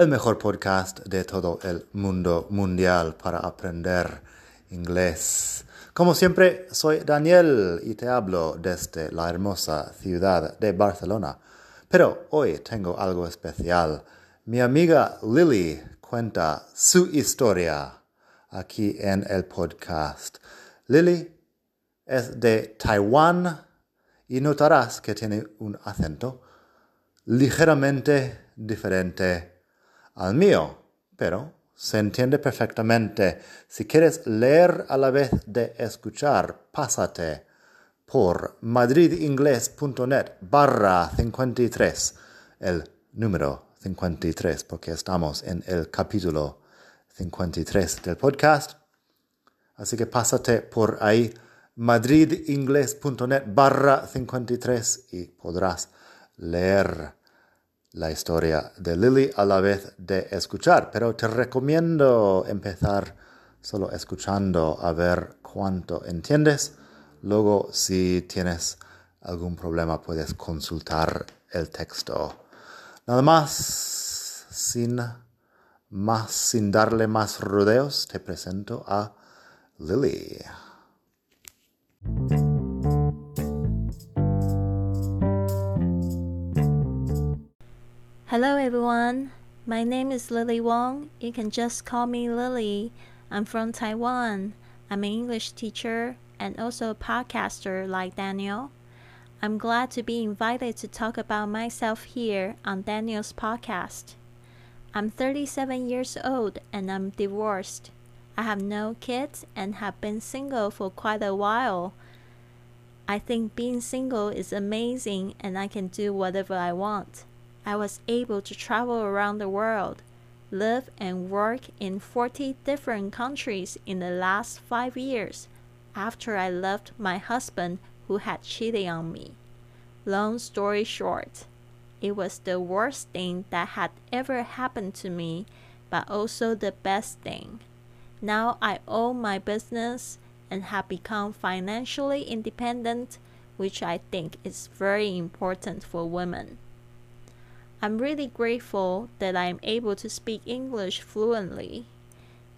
el mejor podcast de todo el mundo mundial para aprender inglés. Como siempre, soy Daniel y te hablo desde la hermosa ciudad de Barcelona. Pero hoy tengo algo especial. Mi amiga Lily cuenta su historia aquí en el podcast. Lily es de Taiwán y notarás que tiene un acento ligeramente diferente al mío, pero se entiende perfectamente. Si quieres leer a la vez de escuchar, pásate por madridingles.net barra 53, el número 53, porque estamos en el capítulo 53 del podcast. Así que pásate por ahí, madridingles.net barra 53 y podrás leer la historia de Lily a la vez de escuchar, pero te recomiendo empezar solo escuchando a ver cuánto entiendes. Luego, si tienes algún problema, puedes consultar el texto. Nada más, sin más, sin darle más rodeos, te presento a Lily. Hello everyone, my name is Lily Wong. You can just call me Lily. I'm from Taiwan. I'm an English teacher and also a podcaster like Daniel. I'm glad to be invited to talk about myself here on Daniel's podcast. I'm 37 years old and I'm divorced. I have no kids and have been single for quite a while. I think being single is amazing and I can do whatever I want. I was able to travel around the world, live and work in 40 different countries in the last five years after I left my husband who had cheated on me. Long story short, it was the worst thing that had ever happened to me, but also the best thing. Now I own my business and have become financially independent, which I think is very important for women. I'm really grateful that I'm able to speak English fluently.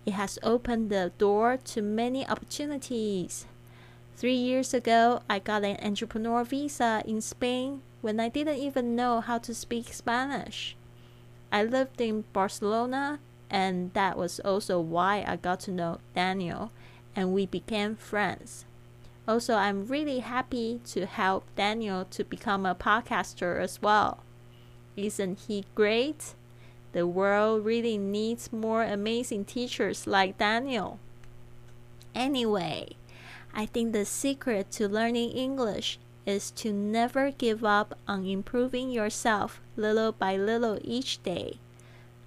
It has opened the door to many opportunities. Three years ago, I got an entrepreneur visa in Spain when I didn't even know how to speak Spanish. I lived in Barcelona, and that was also why I got to know Daniel, and we became friends. Also, I'm really happy to help Daniel to become a podcaster as well. Isn't he great? The world really needs more amazing teachers like Daniel. Anyway, I think the secret to learning English is to never give up on improving yourself little by little each day.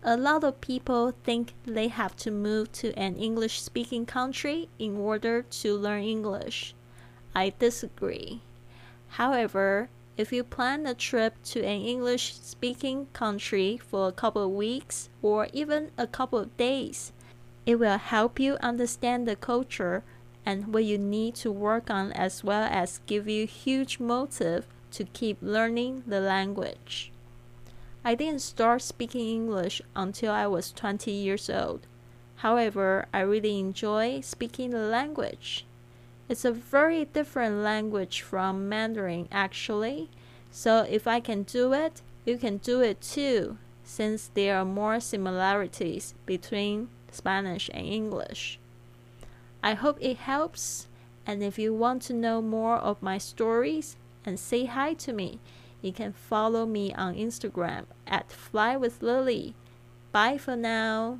A lot of people think they have to move to an English speaking country in order to learn English. I disagree. However, if you plan a trip to an English speaking country for a couple of weeks or even a couple of days, it will help you understand the culture and what you need to work on as well as give you huge motive to keep learning the language. I didn't start speaking English until I was 20 years old. However, I really enjoy speaking the language. It's a very different language from Mandarin, actually. So if I can do it, you can do it too, since there are more similarities between Spanish and English. I hope it helps. And if you want to know more of my stories and say hi to me, you can follow me on Instagram at Fly with Lily. Bye for now.